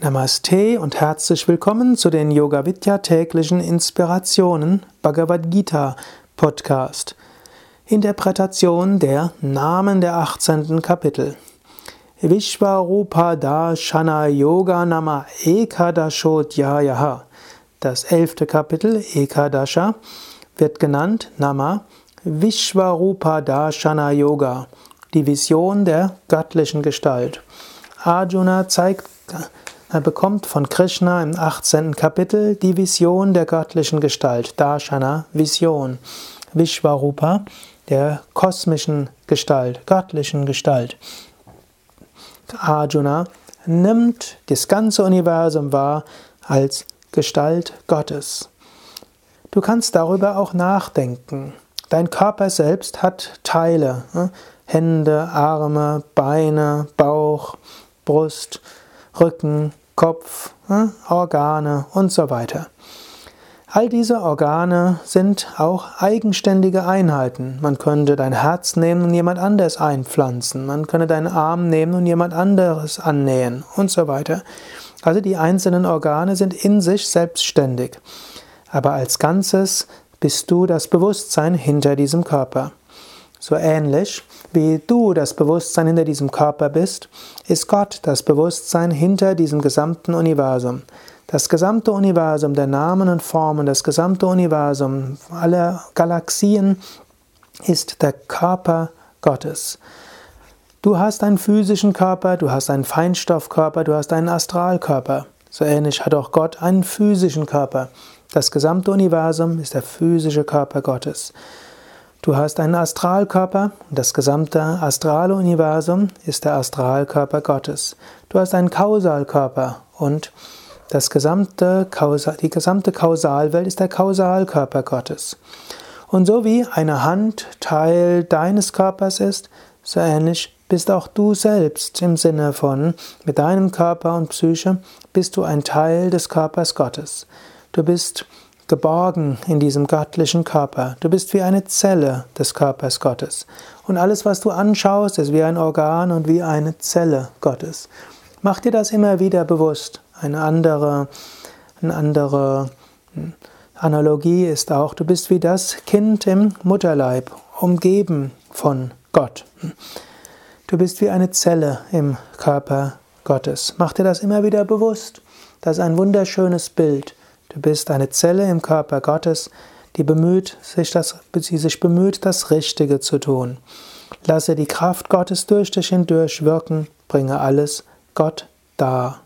Namaste und herzlich willkommen zu den Yoga Vidya täglichen Inspirationen Bhagavad Gita Podcast. Interpretation der Namen der 18. Kapitel. Vishvarupa Darshana Yoga Nama Ekadashodhyayaha. Das elfte Kapitel Ekadasha wird genannt Nama Vishvarupa Darshana Yoga, die Vision der göttlichen Gestalt. Arjuna zeigt er bekommt von Krishna im 18. Kapitel die Vision der göttlichen Gestalt, Darshana, Vision, Vishvarupa, der kosmischen Gestalt, göttlichen Gestalt. Arjuna nimmt das ganze Universum wahr als Gestalt Gottes. Du kannst darüber auch nachdenken. Dein Körper selbst hat Teile, ne? Hände, Arme, Beine, Bauch, Brust, Rücken, Kopf, hm, Organe und so weiter. All diese Organe sind auch eigenständige Einheiten. Man könnte dein Herz nehmen und jemand anderes einpflanzen. Man könnte deinen Arm nehmen und jemand anderes annähen und so weiter. Also die einzelnen Organe sind in sich selbstständig. Aber als Ganzes bist du das Bewusstsein hinter diesem Körper. So ähnlich wie du das Bewusstsein hinter diesem Körper bist, ist Gott das Bewusstsein hinter diesem gesamten Universum. Das gesamte Universum der Namen und Formen, das gesamte Universum aller Galaxien ist der Körper Gottes. Du hast einen physischen Körper, du hast einen Feinstoffkörper, du hast einen Astralkörper. So ähnlich hat auch Gott einen physischen Körper. Das gesamte Universum ist der physische Körper Gottes. Du hast einen Astralkörper, das gesamte astrale Universum ist der Astralkörper Gottes. Du hast einen Kausalkörper und das gesamte Kausal, die gesamte Kausalwelt ist der Kausalkörper Gottes. Und so wie eine Hand Teil deines Körpers ist, so ähnlich bist auch du selbst im Sinne von mit deinem Körper und Psyche bist du ein Teil des Körpers Gottes. Du bist geborgen in diesem göttlichen Körper. Du bist wie eine Zelle des Körpers Gottes. Und alles, was du anschaust, ist wie ein Organ und wie eine Zelle Gottes. Mach dir das immer wieder bewusst. Eine andere, eine andere hm, Analogie ist auch, du bist wie das Kind im Mutterleib, umgeben von Gott. Du bist wie eine Zelle im Körper Gottes. Mach dir das immer wieder bewusst. Das ist ein wunderschönes Bild. Du bist eine Zelle im Körper Gottes, die bemüht, sich das, die sich bemüht, das Richtige zu tun. Lasse die Kraft Gottes durch dich hindurch wirken, bringe alles Gott dar.